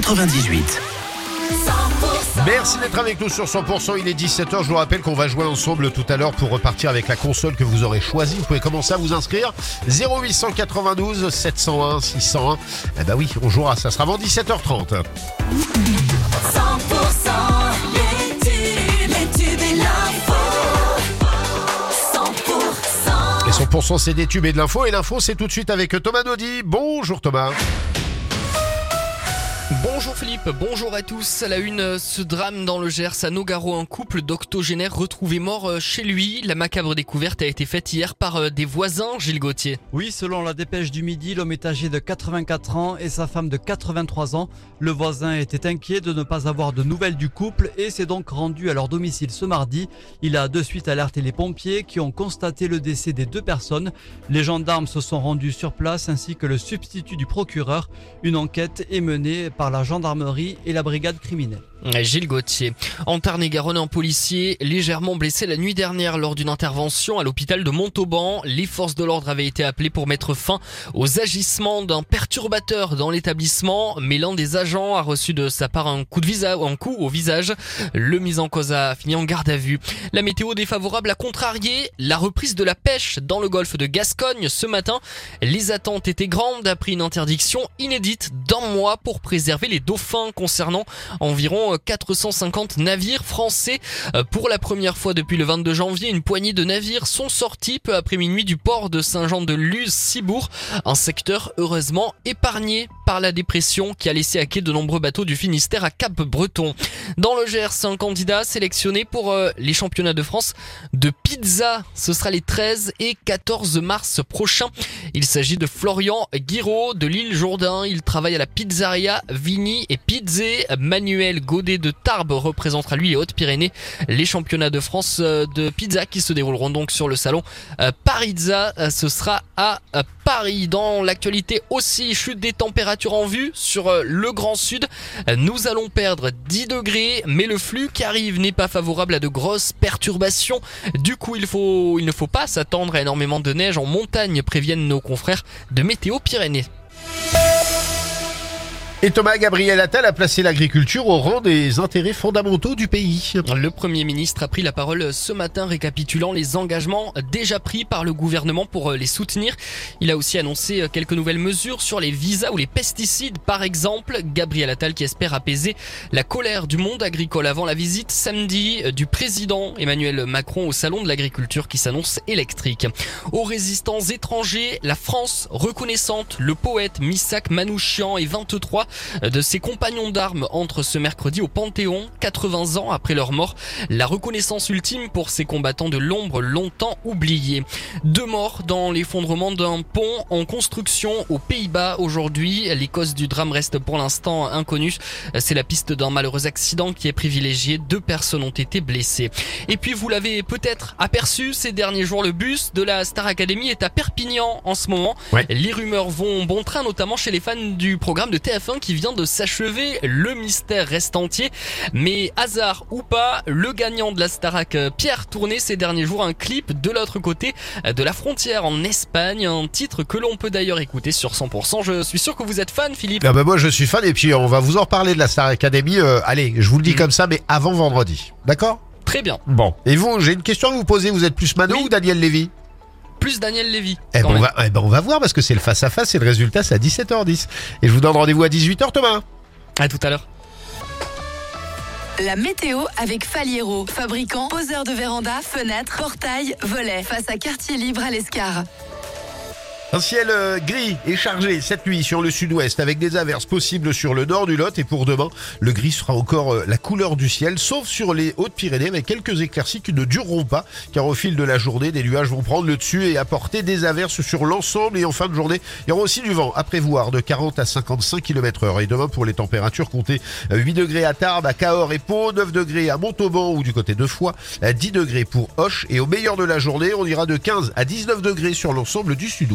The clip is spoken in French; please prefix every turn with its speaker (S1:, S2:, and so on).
S1: 98.
S2: Merci d'être avec nous sur 100%, il est 17h, je vous rappelle qu'on va jouer ensemble tout à l'heure pour repartir avec la console que vous aurez choisie. Vous pouvez commencer à vous inscrire 0892 701 601. Eh ben oui, on jouera, ça sera avant 17h30.
S3: 100% les tubes, les tubes et l'info. 100%
S2: Et 100% c'est des tubes et de l'info, et l'info c'est tout de suite avec Thomas Naudy. Bonjour Thomas.
S4: Bonjour Philippe, bonjour à tous. À la une, ce drame dans le Gers à Nogaro, un couple d'octogénaires retrouvé mort euh, chez lui. La macabre découverte a été faite hier par euh, des voisins, Gilles Gauthier.
S5: Oui, selon la dépêche du midi, l'homme est âgé de 84 ans et sa femme de 83 ans. Le voisin était inquiet de ne pas avoir de nouvelles du couple et s'est donc rendu à leur domicile ce mardi. Il a de suite alerté les pompiers qui ont constaté le décès des deux personnes. Les gendarmes se sont rendus sur place ainsi que le substitut du procureur. Une enquête est menée par la gendarmerie et la brigade criminelle.
S4: Gilles Gauthier. En Tarn-et-Garonne, un policier légèrement blessé la nuit dernière lors d'une intervention à l'hôpital de Montauban. Les forces de l'ordre avaient été appelées pour mettre fin aux agissements d'un perturbateur dans l'établissement, mais l'un des agents a reçu de sa part un coup de visage, un coup au visage. Le mis en cause a fini en garde à vue. La météo défavorable a contrarié la reprise de la pêche dans le golfe de Gascogne ce matin. Les attentes étaient grandes après une interdiction inédite d'un mois pour préserver les dauphins concernant environ 450 navires français. Euh, Pour la première fois depuis le 22 janvier, une poignée de navires sont sortis peu après minuit du port de Saint-Jean-de-Luz-Cibourg, un secteur heureusement épargné par la dépression qui a laissé à quai de nombreux bateaux du Finistère à Cap-Breton. Dans le Gers, un candidat sélectionné pour euh, les championnats de France de pizza. Ce sera les 13 et 14 mars prochains. Il s'agit de Florian Guiraud de l'île Jourdain. Il travaille à la pizzeria Vini et Pizzé. Manuel Godet de Tarbes représentera lui les Hautes-Pyrénées. Les championnats de France euh, de pizza qui se dérouleront donc sur le salon euh, Parizza. Ce sera à Paris. Dans l'actualité aussi, chute des températures en vue sur euh, le Grand Sud. Nous allons perdre 10 degrés, mais le flux qui arrive n'est pas favorable à de grosses perturbations. Du coup, il faut, il ne faut pas s'attendre à énormément de neige en montagne, préviennent nos confrères de Météo Pyrénées.
S2: Et Thomas Gabriel Attal a placé l'agriculture au rang des intérêts fondamentaux du pays.
S4: Le Premier ministre a pris la parole ce matin récapitulant les engagements déjà pris par le gouvernement pour euh, les soutenir. Il a aussi annoncé euh, quelques nouvelles mesures sur les visas ou les pesticides par exemple. Gabriel Attal qui espère apaiser la colère du monde agricole avant la visite samedi euh, du président Emmanuel Macron au salon de l'agriculture qui s'annonce électrique. Aux résistants étrangers, la France reconnaissante, le poète Missak Manouchian et 23 de ses compagnons d'armes entrent ce mercredi au Panthéon, 80 ans après leur mort. La reconnaissance ultime pour ces combattants de l'ombre longtemps oubliés. Deux morts dans l'effondrement d'un pont en construction aux Pays-Bas aujourd'hui. Les causes du drame restent pour l'instant inconnues. C'est la piste d'un malheureux accident qui est privilégié. Deux personnes ont été blessées. Et puis vous l'avez peut-être aperçu ces derniers jours, le bus de la Star Academy est à Perpignan en ce moment.
S2: Ouais.
S4: Les rumeurs vont bon train, notamment chez les fans du programme de TF1 qui vient de s'achever. Le mystère reste entier. Mais hasard ou pas, le gagnant de la Starac, euh, Pierre, tournait ces derniers jours un clip de l'autre côté euh, de la frontière en Espagne. Un titre que l'on peut d'ailleurs écouter sur 100%. Je suis sûr que vous êtes fan, Philippe.
S2: Ah bah moi je suis fan et puis on va vous en reparler de la Star Academy. euh, allez, je vous le dis
S4: Mm.
S2: comme ça, mais avant vendredi. D'accord?
S4: Très bien.
S2: Bon. Et vous, j'ai une question à vous poser. Vous êtes plus Mano
S4: Oui.
S2: ou Daniel Lévy?
S4: Plus Daniel Lévy.
S2: eh ben, on va, eh ben, on va voir parce que c'est le face à face et le résultat c'est à 17h10. Et je vous donne rendez-vous à 18h Thomas.
S4: À tout à l'heure.
S3: La météo avec Faliero, fabricant, poseur de véranda, fenêtres, portail, volets, face à quartier libre à l'Escar.
S2: Un ciel euh, gris et chargé cette nuit sur le sud-ouest avec des averses possibles sur le nord du Lot. Et pour demain, le gris sera encore euh, la couleur du ciel sauf sur les Hautes-Pyrénées avec quelques éclaircies qui ne dureront pas car au fil de la journée, des nuages vont prendre le dessus et apporter des averses sur l'ensemble. Et en fin de journée, il y aura aussi du vent à prévoir de 40 à 55 km heure. Et demain pour les températures comptez euh, 8 degrés à Tarbes, à Cahors et Pau, 9 degrés à Montauban ou du côté de Foix, à 10 degrés pour Hoche. Et au meilleur de la journée, on ira de 15 à 19 degrés sur l'ensemble du sud